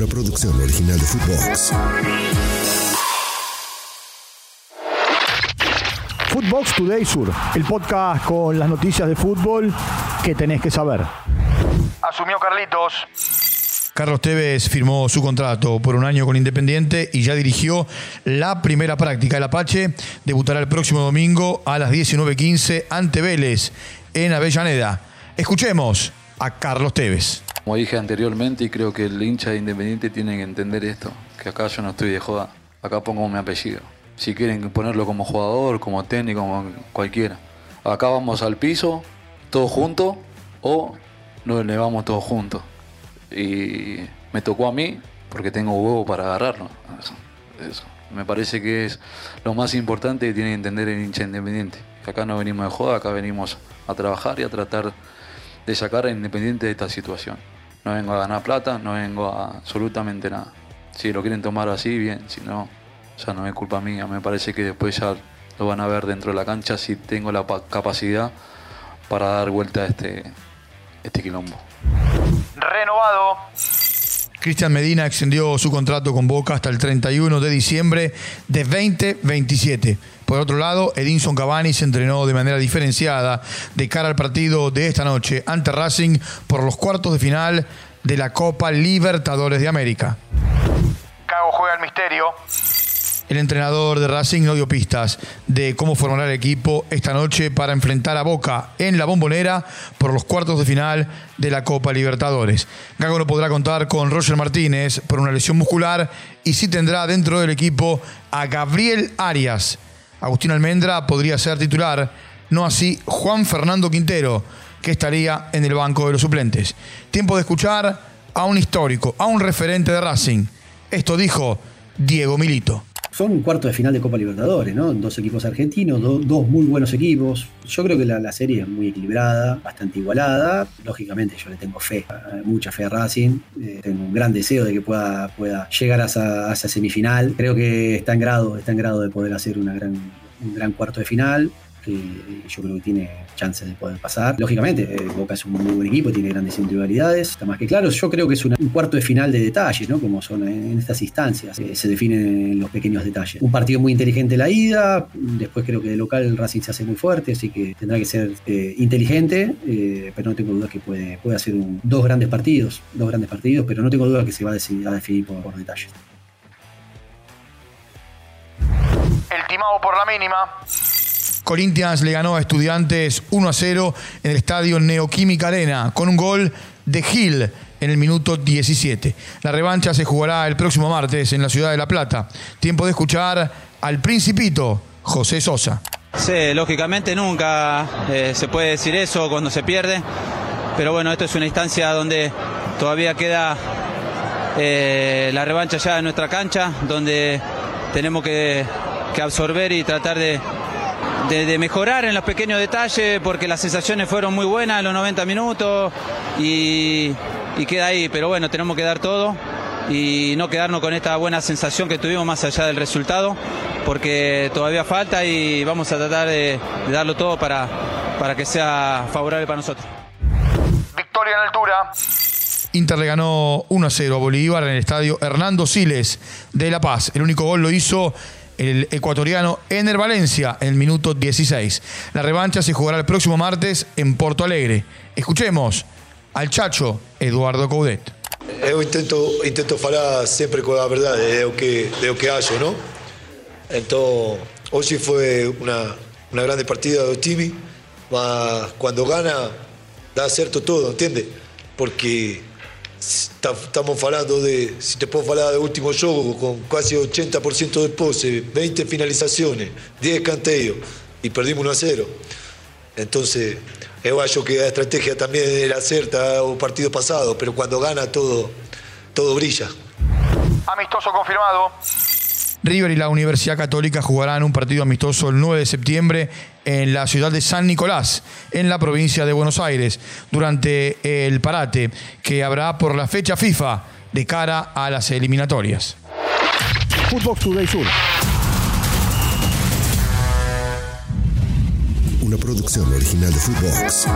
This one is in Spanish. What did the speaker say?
Una producción original de Footbox. Footbox Today Sur, el podcast con las noticias de fútbol que tenés que saber. Asumió Carlitos. Carlos Tevez firmó su contrato por un año con Independiente y ya dirigió la primera práctica. El Apache debutará el próximo domingo a las 19.15 ante Vélez en Avellaneda. Escuchemos a Carlos Tevez. Como dije anteriormente, y creo que el hincha de Independiente tiene que entender esto, que acá yo no estoy de joda, acá pongo mi apellido. Si quieren ponerlo como jugador, como técnico, como cualquiera. Acá vamos al piso, todos juntos, o nos elevamos todos juntos. Y me tocó a mí, porque tengo huevo para agarrarlo. Me parece que es lo más importante que tiene que entender el hincha independiente. Acá no venimos de joda, acá venimos a trabajar y a tratar de sacar a Independiente de esta situación. No vengo a ganar plata, no vengo a absolutamente nada. Si lo quieren tomar así, bien, si no, ya no es culpa mía. Me parece que después ya lo van a ver dentro de la cancha si tengo la capacidad para dar vuelta a este, este quilombo. Renovado. Cristian Medina extendió su contrato con Boca hasta el 31 de diciembre de 2027. Por otro lado, Edinson Cavani se entrenó de manera diferenciada de cara al partido de esta noche ante Racing por los cuartos de final de la Copa Libertadores de América. Cago juega el misterio. El entrenador de Racing no dio pistas de cómo formará el equipo esta noche para enfrentar a Boca en la bombonera por los cuartos de final de la Copa Libertadores. Gago no podrá contar con Roger Martínez por una lesión muscular y sí tendrá dentro del equipo a Gabriel Arias. Agustín Almendra podría ser titular, no así Juan Fernando Quintero, que estaría en el banco de los suplentes. Tiempo de escuchar a un histórico, a un referente de Racing. Esto dijo Diego Milito son un cuarto de final de Copa Libertadores, ¿no? Dos equipos argentinos, dos muy buenos equipos. Yo creo que la, serie es muy equilibrada, bastante igualada. Lógicamente yo le tengo fe, mucha fe a Racing. Eh, tengo un gran deseo de que pueda, pueda llegar a esa, semifinal. Creo que está en grado, está en grado de poder hacer una gran, un gran cuarto de final que yo creo que tiene chances de poder pasar. Lógicamente, eh, Boca es un muy buen equipo, tiene grandes individualidades, está más que claro. Yo creo que es un cuarto de final de detalles, ¿no? Como son en estas instancias, eh, se definen los pequeños detalles. Un partido muy inteligente la ida, después creo que de local el Racing se hace muy fuerte, así que tendrá que ser eh, inteligente, pero no tengo dudas que puede, puede hacer dos grandes partidos, dos grandes partidos, pero no tengo duda que se va a, decidir, a definir por detalles. El timado por la mínima. Corinthians le ganó a Estudiantes 1 a 0 en el estadio Neoquímica Arena con un gol de Gil en el minuto 17. La revancha se jugará el próximo martes en la ciudad de La Plata. Tiempo de escuchar al principito José Sosa. Sí, lógicamente nunca eh, se puede decir eso cuando se pierde, pero bueno, esto es una instancia donde todavía queda eh, la revancha ya en nuestra cancha, donde tenemos que absorber y tratar de, de, mejorar en los pequeños detalles porque las sensaciones fueron muy buenas en los 90 minutos y, queda ahí. Pero bueno, tenemos que dar todo y no quedarnos con esta buena sensación que tuvimos más allá del resultado porque todavía falta y vamos a tratar de, darlo todo para, para que sea favorable para nosotros. Victoria en altura. Inter le ganó 1 a 0 a Bolívar en el estadio Hernando Siles de La Paz. El único gol lo hizo el ecuatoriano Ener Valencia en el minuto 16. La revancha se jugará el próximo martes en Porto Alegre. Escuchemos al chacho Eduardo Coudet. Eu intento, intento falar sempre con a verdade, é o que, é o que acho, non? Entón, hoxe foi unha, unha grande partida do time, mas cando gana dá certo todo, entende? Porque estamos hablando de, si te puedo hablar de último juego, con casi 80% de pose, 20 finalizaciones, 10 canteos, y perdimos 1 a 0. Entonces, yo acho que la estrategia también era cierta o partido pasado, pero cuando gana todo, todo brilla. Amistoso confirmado. River y la Universidad Católica jugarán un partido amistoso el 9 de septiembre en la ciudad de San Nicolás, en la provincia de Buenos Aires, durante el parate que habrá por la fecha FIFA de cara a las eliminatorias. Footbox Today Sur. Una producción original de Footbox.